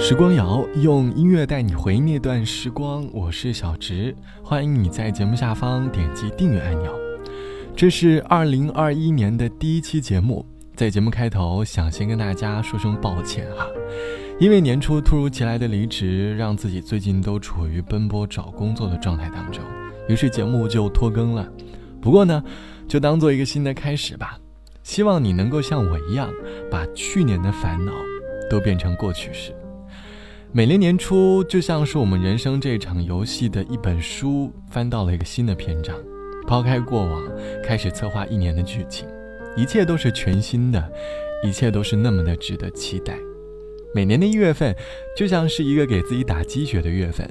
时光谣用音乐带你回忆那段时光，我是小植，欢迎你在节目下方点击订阅按钮。这是二零二一年的第一期节目，在节目开头想先跟大家说声抱歉哈，因为年初突如其来的离职，让自己最近都处于奔波找工作的状态当中，于是节目就拖更了。不过呢，就当做一个新的开始吧，希望你能够像我一样，把去年的烦恼都变成过去式。每年年初，就像是我们人生这场游戏的一本书，翻到了一个新的篇章，抛开过往，开始策划一年的剧情，一切都是全新的，一切都是那么的值得期待。每年的一月份，就像是一个给自己打鸡血的月份，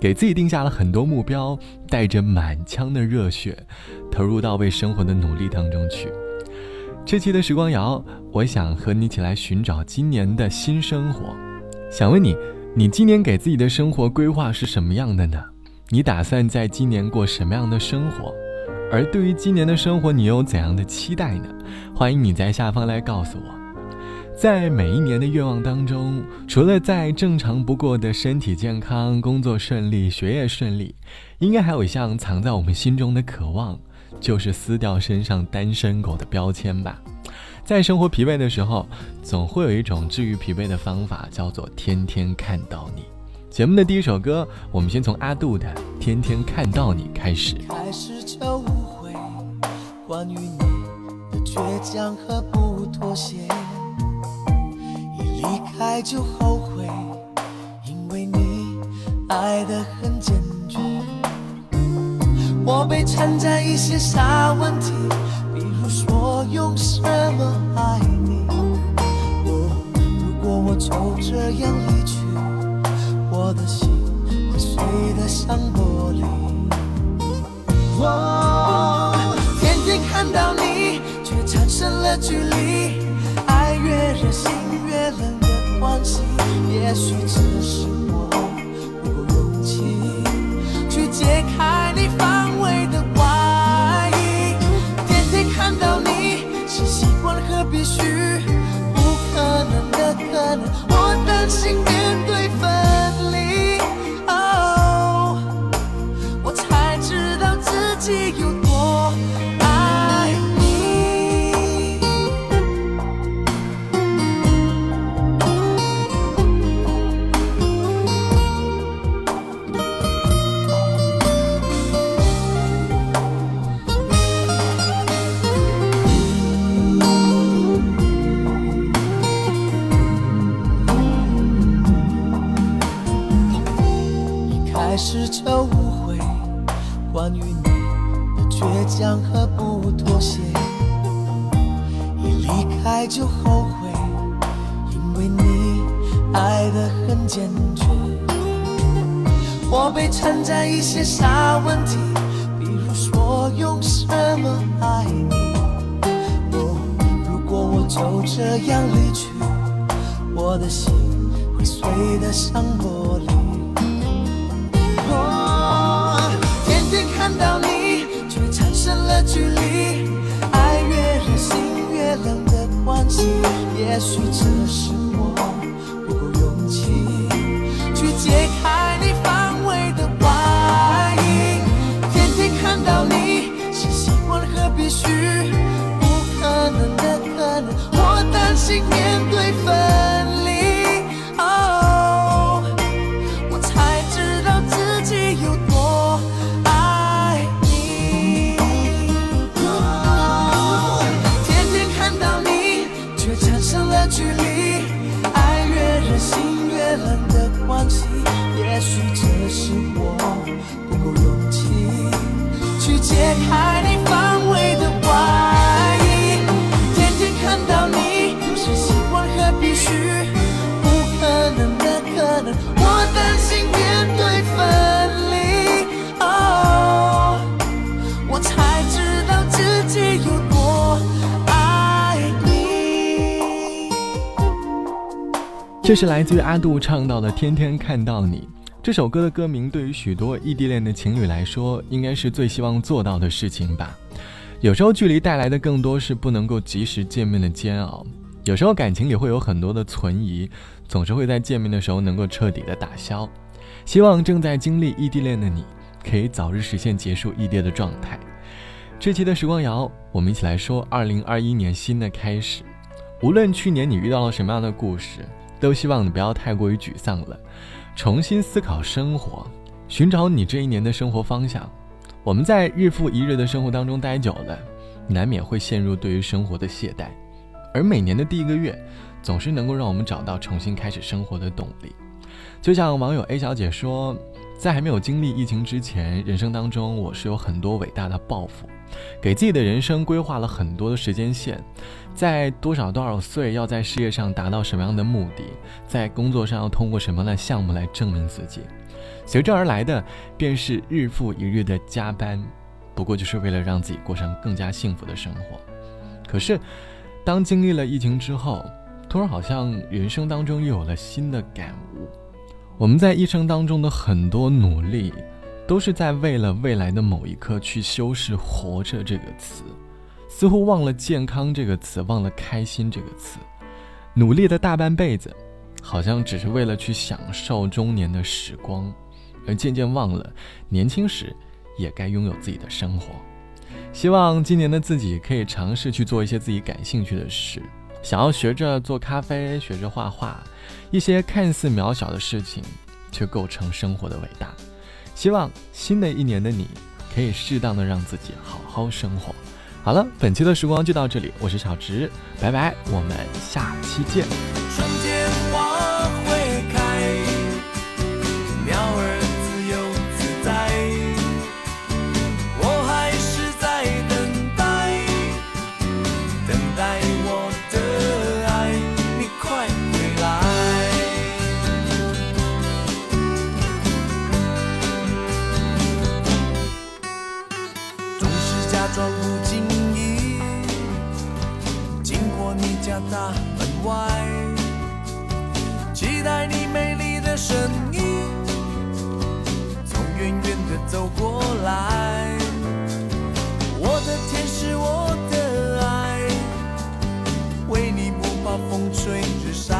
给自己定下了很多目标，带着满腔的热血，投入到为生活的努力当中去。这期的时光谣，我想和你一起来寻找今年的新生活，想问你。你今年给自己的生活规划是什么样的呢？你打算在今年过什么样的生活？而对于今年的生活，你有怎样的期待呢？欢迎你在下方来告诉我。在每一年的愿望当中，除了在正常不过的身体健康、工作顺利、学业顺利，应该还有一项藏在我们心中的渴望，就是撕掉身上单身狗的标签吧。在生活疲惫的时候，总会有一种治愈疲惫的方法，叫做天天看到你。节目的第一首歌，我们先从阿杜的《天天看到你》开始。开始就误会，关于你的倔强和不妥协，一离开就后悔，因为你爱的很坚决。我被缠在一些小问题。比如说用什么这样离去，我的心会碎得像玻璃。我天天看到你，却产生了距离。爱越热心越冷的关系，也许只是道自就后悔，因为你爱得很坚决。我被缠在一些小问题，比如说用什么爱你。哦，如果我就这样离去，我的心会碎得像玻璃。也许这是我不够勇气去解开你防卫的外衣。天天看到你是习惯和必须，不可能的可能，我担心面对分的距离，爱越热心越冷的关系，也许这是我不够勇气去解开你防卫的外衣。天天看到你，是习惯和必须，不可能的可能，我担心这是来自于阿杜唱到的《天天看到你》这首歌的歌名，对于许多异地恋的情侣来说，应该是最希望做到的事情吧。有时候距离带来的更多是不能够及时见面的煎熬，有时候感情里会有很多的存疑，总是会在见面的时候能够彻底的打消。希望正在经历异地恋的你，可以早日实现结束异地的状态。这期的时光谣，我们一起来说二零二一年新的开始。无论去年你遇到了什么样的故事，都希望你不要太过于沮丧了，重新思考生活，寻找你这一年的生活方向。我们在日复一日的生活当中待久了，难免会陷入对于生活的懈怠。而每年的第一个月，总是能够让我们找到重新开始生活的动力。就像网友 A 小姐说，在还没有经历疫情之前，人生当中我是有很多伟大的抱负，给自己的人生规划了很多的时间线，在多少多少岁要在事业上达到什么样的目的，在工作上要通过什么样的项目来证明自己，随之而来的便是日复一日的加班，不过就是为了让自己过上更加幸福的生活。可是。当经历了疫情之后，突然好像人生当中又有了新的感悟。我们在一生当中的很多努力，都是在为了未来的某一刻去修饰“活着”这个词，似乎忘了健康这个词，忘了开心这个词。努力的大半辈子，好像只是为了去享受中年的时光，而渐渐忘了年轻时也该拥有自己的生活。希望今年的自己可以尝试去做一些自己感兴趣的事，想要学着做咖啡，学着画画，一些看似渺小的事情，却构成生活的伟大。希望新的一年的你，可以适当的让自己好好生活。好了，本期的时光就到这里，我是小植，拜拜，我们下期见。大门外，期待你美丽的身影从远远的走过来。我的天使，我的爱，为你不怕风吹日晒，